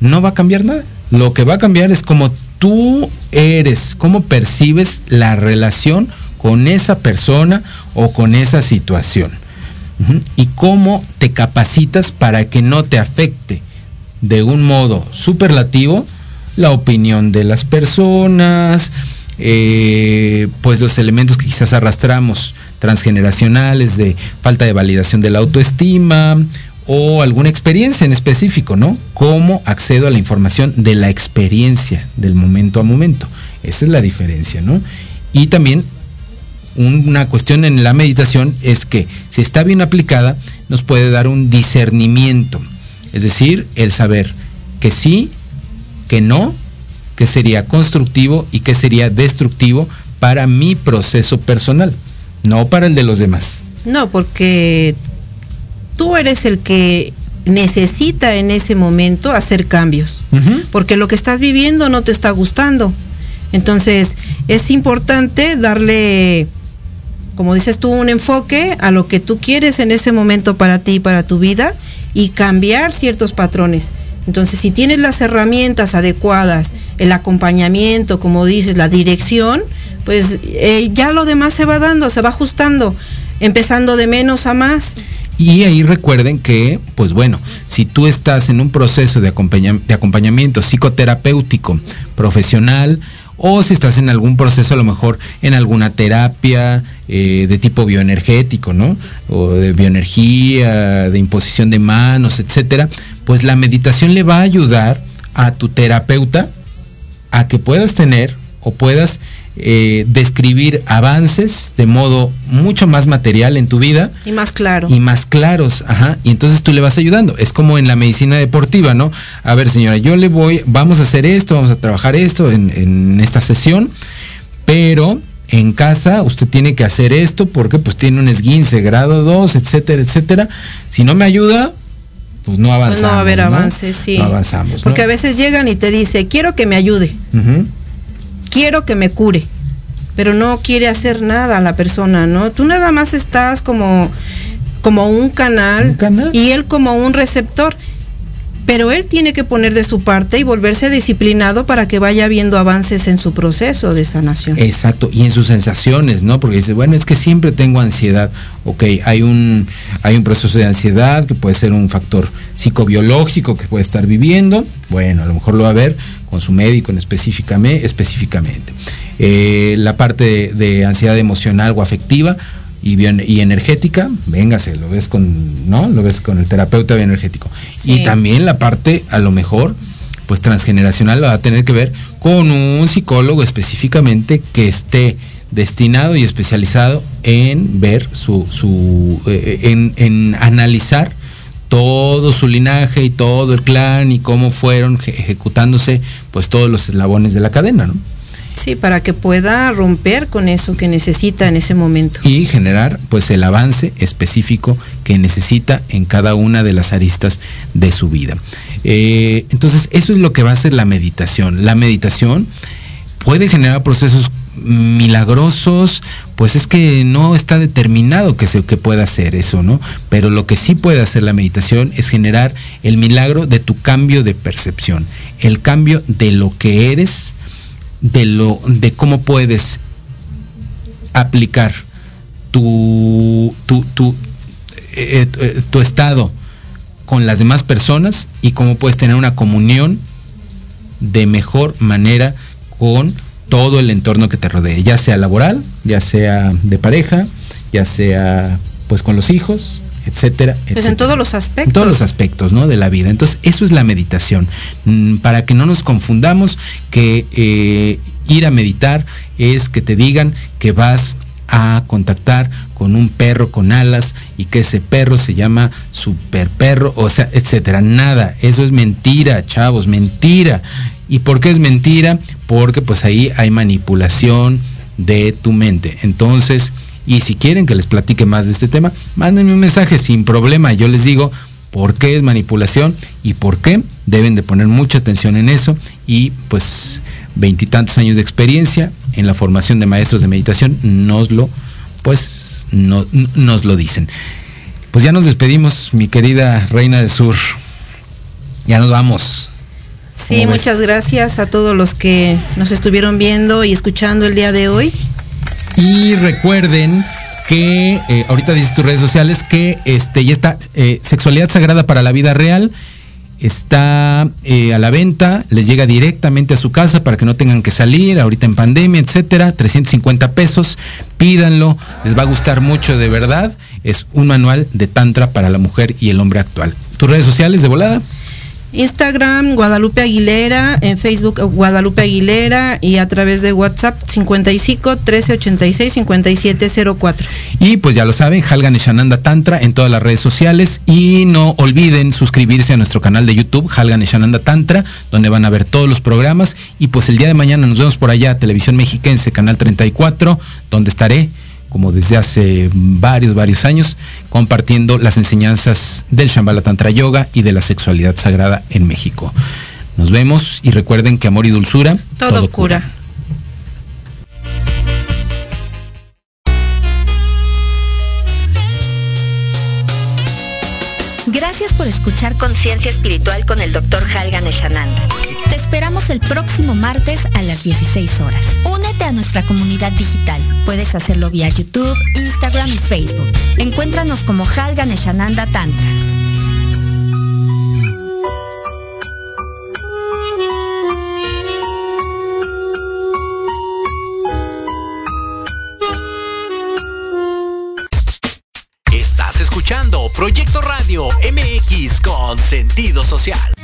no va a cambiar nada. Lo que va a cambiar es como tú eres, cómo percibes la relación con esa persona o con esa situación. Y cómo te capacitas para que no te afecte de un modo superlativo la opinión de las personas, eh, pues los elementos que quizás arrastramos transgeneracionales de falta de validación de la autoestima o alguna experiencia en específico, ¿no? ¿Cómo accedo a la información de la experiencia del momento a momento? Esa es la diferencia, ¿no? Y también una cuestión en la meditación es que si está bien aplicada nos puede dar un discernimiento, es decir, el saber que sí, que no, que sería constructivo y que sería destructivo para mi proceso personal, no para el de los demás. no, porque tú eres el que necesita en ese momento hacer cambios. Porque lo que estás viviendo no te está gustando. Entonces, es importante darle, como dices tú, un enfoque a lo que tú quieres en ese momento para ti y para tu vida y cambiar ciertos patrones. Entonces, si tienes las herramientas adecuadas, el acompañamiento, como dices, la dirección, pues eh, ya lo demás se va dando, se va ajustando, empezando de menos a más. Y ahí recuerden que, pues bueno, si tú estás en un proceso de, acompañamiento psicoterapéutico profesional, o si estás en algún proceso, a lo mejor en alguna terapia eh, de tipo bioenergético, ¿no? O de bioenergía, de imposición de manos, etcétera, pues la meditación le va a ayudar a tu terapeuta a que puedas tener o puedas eh, describir avances de modo mucho más material en tu vida. Y más claro. Y más claros, ajá. Y entonces tú le vas ayudando. Es como en la medicina deportiva, ¿no? A ver, señora, yo le voy, vamos a hacer esto, vamos a trabajar esto en, en esta sesión, pero en casa usted tiene que hacer esto porque pues tiene un esguince grado 2, etcétera, etcétera. Si no me ayuda, pues no avanzamos. Pues no va a haber avances, sí. No avanzamos. Porque a veces llegan y te dice, quiero que me ayude quiero que me cure, pero no quiere hacer nada la persona, ¿no? Tú nada más estás como, como un canal, y él como un receptor. Pero él tiene que poner de su parte y volverse disciplinado para que vaya viendo avances en su proceso de sanación. Exacto, y en sus sensaciones, ¿no? Porque dice, bueno, es que siempre tengo ansiedad. Ok, hay un, hay un proceso de ansiedad que puede ser un factor psicobiológico que puede estar viviendo. Bueno, a lo mejor lo va a ver, con su médico en específicamente. específicamente. Eh, la parte de, ansiedad emocional o afectiva y, y energética, véngase, lo ves con, ¿no? Lo ves con el terapeuta bioenergético. Y también la parte, a lo mejor, pues transgeneracional va a tener que ver con un psicólogo específicamente que esté destinado y especializado en ver su, su eh, en, en analizar todo su linaje y todo el clan y cómo fueron ejecutándose pues todos los eslabones de la cadena, ¿no? Sí, para que pueda romper con eso que necesita en ese momento. Y generar pues el avance específico que necesita en cada una de las aristas de su vida. Eh, entonces, eso es lo que va a ser la meditación. La meditación puede generar procesos milagrosos, pues es que no está determinado que, se, que pueda hacer eso, ¿no? Pero lo que sí puede hacer la meditación es generar el milagro de tu cambio de percepción, el cambio de lo que eres, de, lo, de cómo puedes aplicar tu, tu, tu, eh, eh, tu estado con las demás personas y cómo puedes tener una comunión de mejor manera con todo el entorno que te rodee, ya sea laboral, ya sea de pareja, ya sea pues con los hijos, etcétera, Pues en todos los aspectos. En todos los aspectos, ¿no? De la vida. Entonces, eso es la meditación. Mm, para que no nos confundamos que eh, ir a meditar es que te digan que vas a contactar con un perro con alas y que ese perro se llama super perro, o sea, etcétera. Nada, eso es mentira, chavos, mentira. ¿Y por qué es mentira? Porque pues ahí hay manipulación de tu mente. Entonces, y si quieren que les platique más de este tema, mándenme un mensaje sin problema. Yo les digo por qué es manipulación y por qué deben de poner mucha atención en eso. Y pues veintitantos años de experiencia en la formación de maestros de meditación nos lo, pues, no, nos lo dicen. Pues ya nos despedimos, mi querida Reina del Sur. Ya nos vamos. Sí, muchas gracias a todos los que nos estuvieron viendo y escuchando el día de hoy. Y recuerden que eh, ahorita dices tus redes sociales que este ya está eh, sexualidad sagrada para la vida real está eh, a la venta, les llega directamente a su casa para que no tengan que salir ahorita en pandemia, etcétera, 350 pesos, pídanlo, les va a gustar mucho de verdad, es un manual de tantra para la mujer y el hombre actual. ¿Tus redes sociales de volada? Instagram Guadalupe Aguilera, en Facebook Guadalupe Aguilera y a través de WhatsApp 55 1386 5704. Y pues ya lo saben, Halgan Shananda Tantra en todas las redes sociales y no olviden suscribirse a nuestro canal de YouTube Halgan Shananda Tantra, donde van a ver todos los programas y pues el día de mañana nos vemos por allá, Televisión Mexiquense, Canal 34, donde estaré como desde hace varios, varios años, compartiendo las enseñanzas del Shambhala Tantra Yoga y de la sexualidad sagrada en México. Nos vemos y recuerden que amor y dulzura todo, cura. Escuchar Conciencia Espiritual con el Dr. Halgan Eshananda. Te esperamos el próximo martes a las 16 horas. Únete a nuestra comunidad digital. Puedes hacerlo vía YouTube, Instagram y Facebook. Encuéntranos como Halgan Eshananda Tantra. Con sentido social.